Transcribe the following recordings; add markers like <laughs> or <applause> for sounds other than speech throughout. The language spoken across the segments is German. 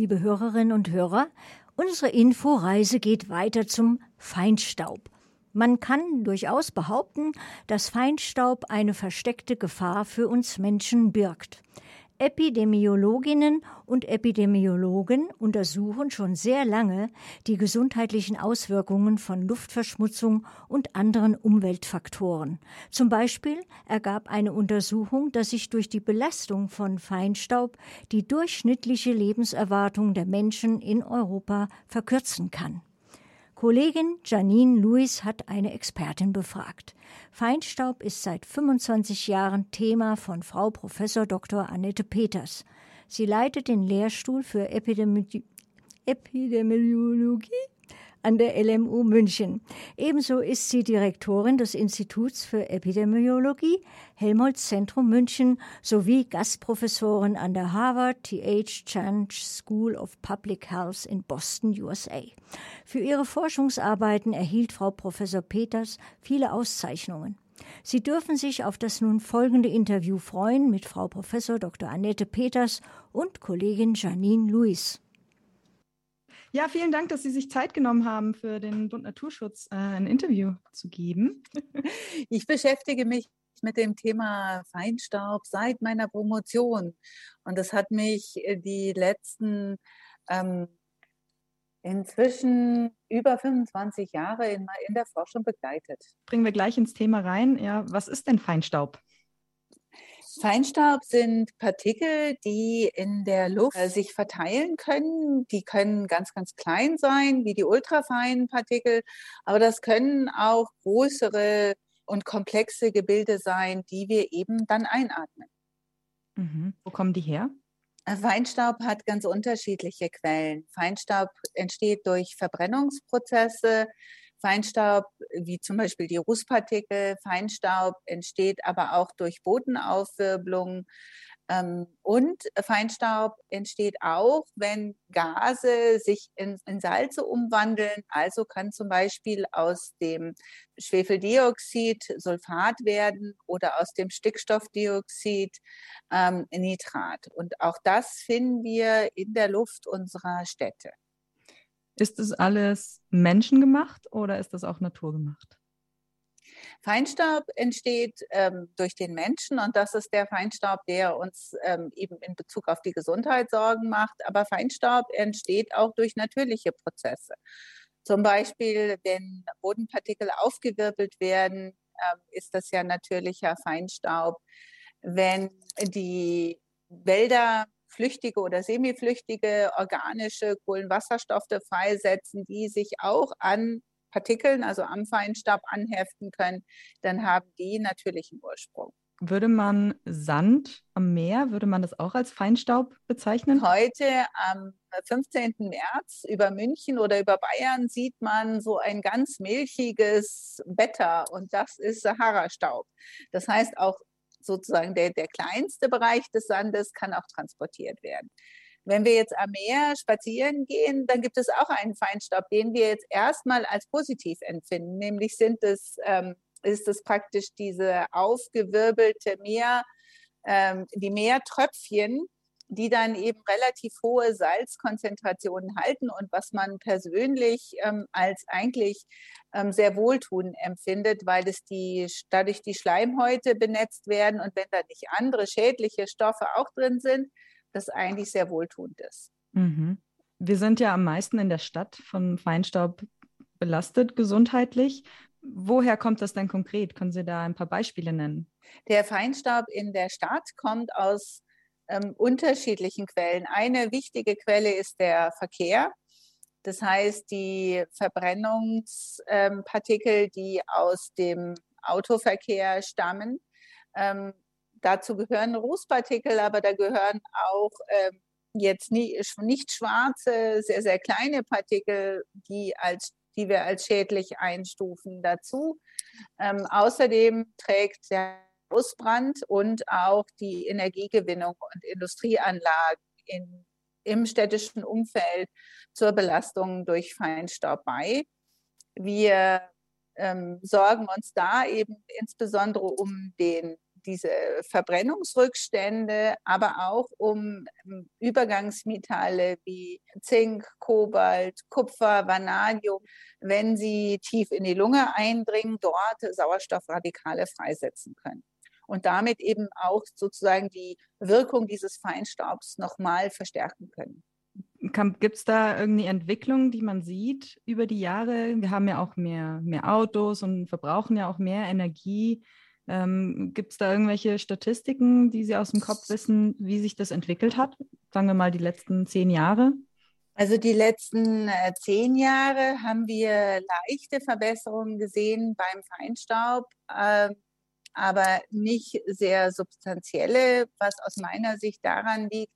Liebe Hörerinnen und Hörer, unsere Inforeise geht weiter zum Feinstaub. Man kann durchaus behaupten, dass Feinstaub eine versteckte Gefahr für uns Menschen birgt. Epidemiologinnen und Epidemiologen untersuchen schon sehr lange die gesundheitlichen Auswirkungen von Luftverschmutzung und anderen Umweltfaktoren. Zum Beispiel ergab eine Untersuchung, dass sich durch die Belastung von Feinstaub die durchschnittliche Lebenserwartung der Menschen in Europa verkürzen kann. Kollegin Janine Lewis hat eine Expertin befragt. Feinstaub ist seit 25 Jahren Thema von Frau Prof. Dr. Annette Peters. Sie leitet den Lehrstuhl für Epidemi Epidemiologie an der LMU München. Ebenso ist sie Direktorin des Instituts für Epidemiologie Helmholtz Zentrum München sowie Gastprofessorin an der Harvard T.H. Chan School of Public Health in Boston, USA. Für ihre Forschungsarbeiten erhielt Frau Professor Peters viele Auszeichnungen. Sie dürfen sich auf das nun folgende Interview freuen mit Frau Professor Dr. Annette Peters und Kollegin Janine Luis. Ja, vielen Dank, dass Sie sich Zeit genommen haben, für den Bund Naturschutz äh, ein Interview zu geben. <laughs> Ich beschäftige mich mit dem Thema Feinstaub seit meiner Promotion. Und das hat mich äh, die letzten ähm, inzwischen über 25 Jahre in, in der Forschung begleitet. Bringen wir gleich ins Thema rein. Ja, was ist denn Feinstaub? Feinstaub sind Partikel, die in der Luft äh, sich verteilen können. Die können ganz, ganz klein sein, wie die ultrafeinen Partikel, aber das können auch größere und komplexe Gebilde sein, die wir eben dann einatmen. Mhm. Wo kommen die her? Äh, Feinstaub hat ganz unterschiedliche Quellen. Feinstaub entsteht durch Verbrennungsprozesse, Feinstaub, wie zum Beispiel die Rußpartikel, Feinstaub entsteht aber auch durch Bodenaufwirbelung. Ähm, und Feinstaub entsteht auch, wenn Gase sich in, in, Salze umwandeln. Also kann zum Beispiel aus dem Schwefeldioxid Sulfat werden oder aus dem Stickstoffdioxid ähm, Nitrat. Und auch das finden wir in der Luft unserer Städte. Ist es alles menschengemacht oder ist das auch naturgemacht? Feinstaub entsteht ähm, durch den Menschen und das ist der Feinstaub, der uns ähm, eben in Bezug auf die Gesundheit Sorgen macht. Aber Feinstaub entsteht auch durch natürliche Prozesse. Zum Beispiel, wenn Bodenpartikel aufgewirbelt werden, äh, ist das ja natürlicher Feinstaub. Wenn die Wälder flüchtige oder semiflüchtige organische Kohlenwasserstoffe freisetzen, die sich auch an Partikeln, also am Feinstaub anheften können, dann haben die natürlichen Ursprung. Würde man Sand am Meer, würde man das auch als Feinstaub bezeichnen? Heute am 15. März über München oder über Bayern sieht man so ein ganz milchiges Wetter und das ist Sahara-Staub. Das heißt, auch sozusagen der, der kleinste Bereich des Sandes kann auch transportiert werden. Wenn wir jetzt am Meer spazieren gehen, dann gibt es auch einen Feinstaub, den wir jetzt erstmal als positiv empfinden. Nämlich sind es, ähm, ist es praktisch diese aufgewirbelte Meer, ähm, die Meertröpfchen, die dann eben relativ hohe Salzkonzentrationen halten und was man persönlich ähm, als eigentlich ähm, sehr wohltuend empfindet, weil es die dadurch die Schleimhäute benetzt werden und wenn da nicht andere schädliche Stoffe auch drin sind, das eigentlich sehr wohltuend ist. Mhm. Wir sind ja am meisten in der Stadt von Feinstaub belastet gesundheitlich. Woher kommt das denn konkret? Können Sie da ein paar Beispiele nennen? Der Feinstaub in der Stadt kommt aus ähm, unterschiedlichen Quellen. Eine wichtige Quelle ist der Verkehr. Das heißt, die Verbrennungspartikel, ähm, die aus dem Autoverkehr stammen. Ähm, dazu gehören Rußpartikel, aber da gehören auch ähm, jetzt nie, nicht schwarze, sehr, sehr kleine Partikel, die als die wir als schädlich einstufen dazu. Ähm, außerdem trägt der Ausbrand und auch die Energiegewinnung und Industrieanlagen in, im städtischen Umfeld zur Belastung durch Feinstaub bei. Wir ähm, sorgen uns da eben insbesondere um den diese Verbrennungsrückstände, aber auch um ähm, Übergangsmetalle wie Zink, Kobalt, Kupfer, Vanadium, wenn sie tief in die Lunge eindringen, dort Sauerstoffradikale freisetzen können und damit eben auch sozusagen die Wirkung dieses Feinstaubs nochmal verstärken können. Gibt es da irgendeine Entwicklung, die man sieht über die Jahre? Wir haben ja auch mehr, mehr Autos und verbrauchen ja auch mehr Energie. Ähm, Gibt es da irgendwelche Statistiken, die Sie aus dem Kopf wissen, wie sich das entwickelt hat? Sagen wir mal die letzten zehn Jahre. Also die letzten äh, zehn Jahre haben wir leichte Verbesserungen gesehen beim Feinstaub. Äh, aber nicht sehr substanzielle, was aus meiner Sicht daran liegt,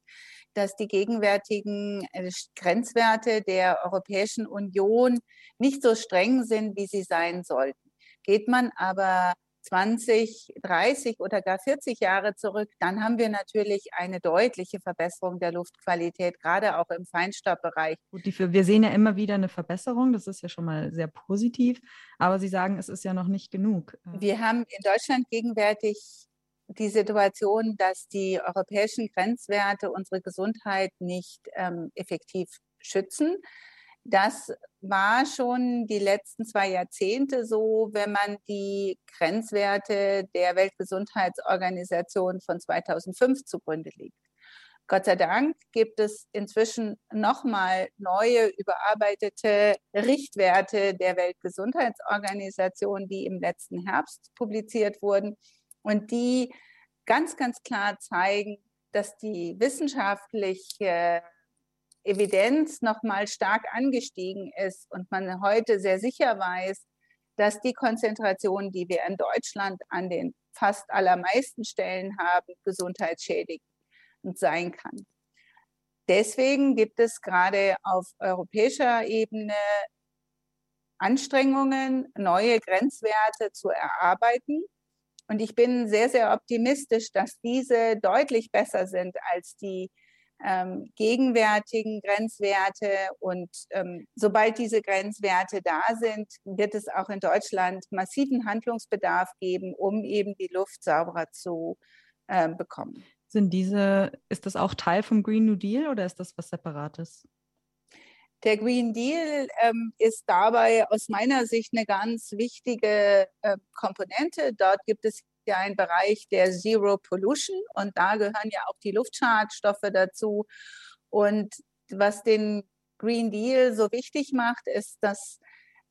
dass die gegenwärtigen äh, Grenzwerte der Europäischen Union nicht so streng sind, wie sie sein sollten. Geht man aber 20, 30 oder gar 40 Jahre zurück, dann haben wir natürlich eine deutliche Verbesserung der Luftqualität, gerade auch im Feinstaubbereich. Gut, die, wir sehen ja immer wieder eine Verbesserung, das ist ja schon mal sehr positiv, aber Sie sagen, es ist ja noch nicht genug. Wir haben in Deutschland gegenwärtig die Situation, dass die europäischen Grenzwerte unsere Gesundheit nicht ähm, effektiv schützen. Das war schon die letzten zwei Jahrzehnte so, wenn man die Grenzwerte der Weltgesundheitsorganisation von 2005 zugrunde legt. Gott sei Dank gibt es inzwischen nochmal neue, überarbeitete Richtwerte der Weltgesundheitsorganisation, die im letzten Herbst publiziert wurden und die ganz, ganz klar zeigen, dass die wissenschaftliche Evidenz nochmal stark angestiegen ist und man heute sehr sicher weiß, dass die Konzentration, die wir in Deutschland an den fast allermeisten Stellen haben, gesundheitsschädigend sein kann. Deswegen gibt es gerade auf europäischer Ebene Anstrengungen, neue Grenzwerte zu erarbeiten. Und ich bin sehr, sehr optimistisch, dass diese deutlich besser sind als die ähm, gegenwärtigen Grenzwerte. Und ähm, sobald diese Grenzwerte da sind, wird es auch in Deutschland massiven Handlungsbedarf geben, um eben die Luft sauberer zu äh, bekommen. Sind diese, ist das auch Teil vom Green New Deal oder ist das was Separates? Der Green Deal ähm, ist dabei aus meiner Sicht eine ganz wichtige äh, Komponente. Dort gibt es ja ein Bereich der Zero Pollution und da gehören ja auch die Luftschadstoffe dazu. Und was den Green Deal so wichtig macht, ist, dass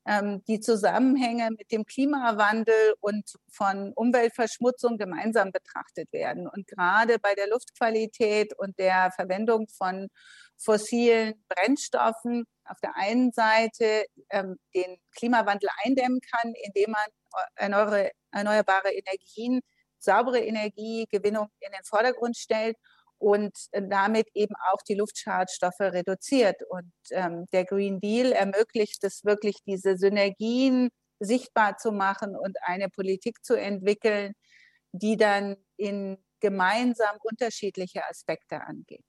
ähm, die Zusammenhänge mit dem Klimawandel und von Umweltverschmutzung gemeinsam betrachtet werden. Und gerade bei der Luftqualität und der Verwendung von fossilen Brennstoffen auf der einen Seite ähm, den Klimawandel eindämmen kann, indem man erneuerbare, erneuerbare Energien, saubere Energiegewinnung in den Vordergrund stellt und damit eben auch die Luftschadstoffe reduziert. Und ähm, der Green Deal ermöglicht es wirklich, diese Synergien sichtbar zu machen und eine Politik zu entwickeln, die dann in gemeinsam unterschiedliche Aspekte angeht.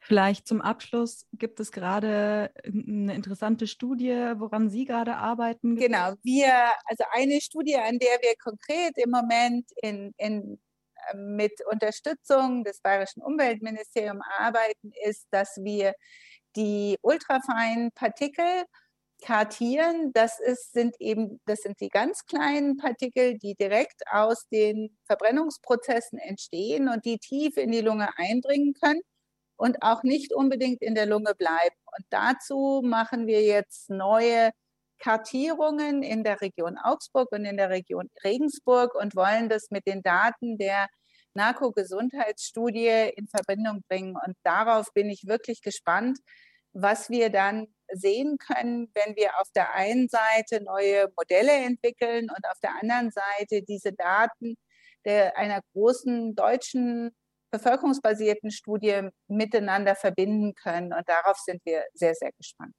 Vielleicht zum Abschluss gibt es gerade eine interessante Studie, woran Sie gerade arbeiten. Genau, wir, also eine Studie, an der wir konkret im Moment in, in, ähm, mit Unterstützung des Bayerischen Umweltministeriums arbeiten, ist, dass wir die ultrafeinen Partikel kartieren. Das ist, sind eben, das sind die ganz kleinen Partikel, die direkt aus den Verbrennungsprozessen entstehen und die tief in die Lunge eindringen können und auch nicht unbedingt in der Lunge bleiben. Und dazu machen wir jetzt neue Kartierungen in der Region Augsburg und in der Region Regensburg und wollen das mit den Daten der Narkogesundheitsstudie in Verbindung bringen. Und darauf bin ich wirklich gespannt, was wir dann sehen können, wenn wir auf der einen Seite neue Modelle entwickeln und auf der anderen Seite diese Daten der, einer großen deutschen bevölkerungsbasierten Studie miteinander verbinden können. Und darauf sind wir sehr, sehr gespannt.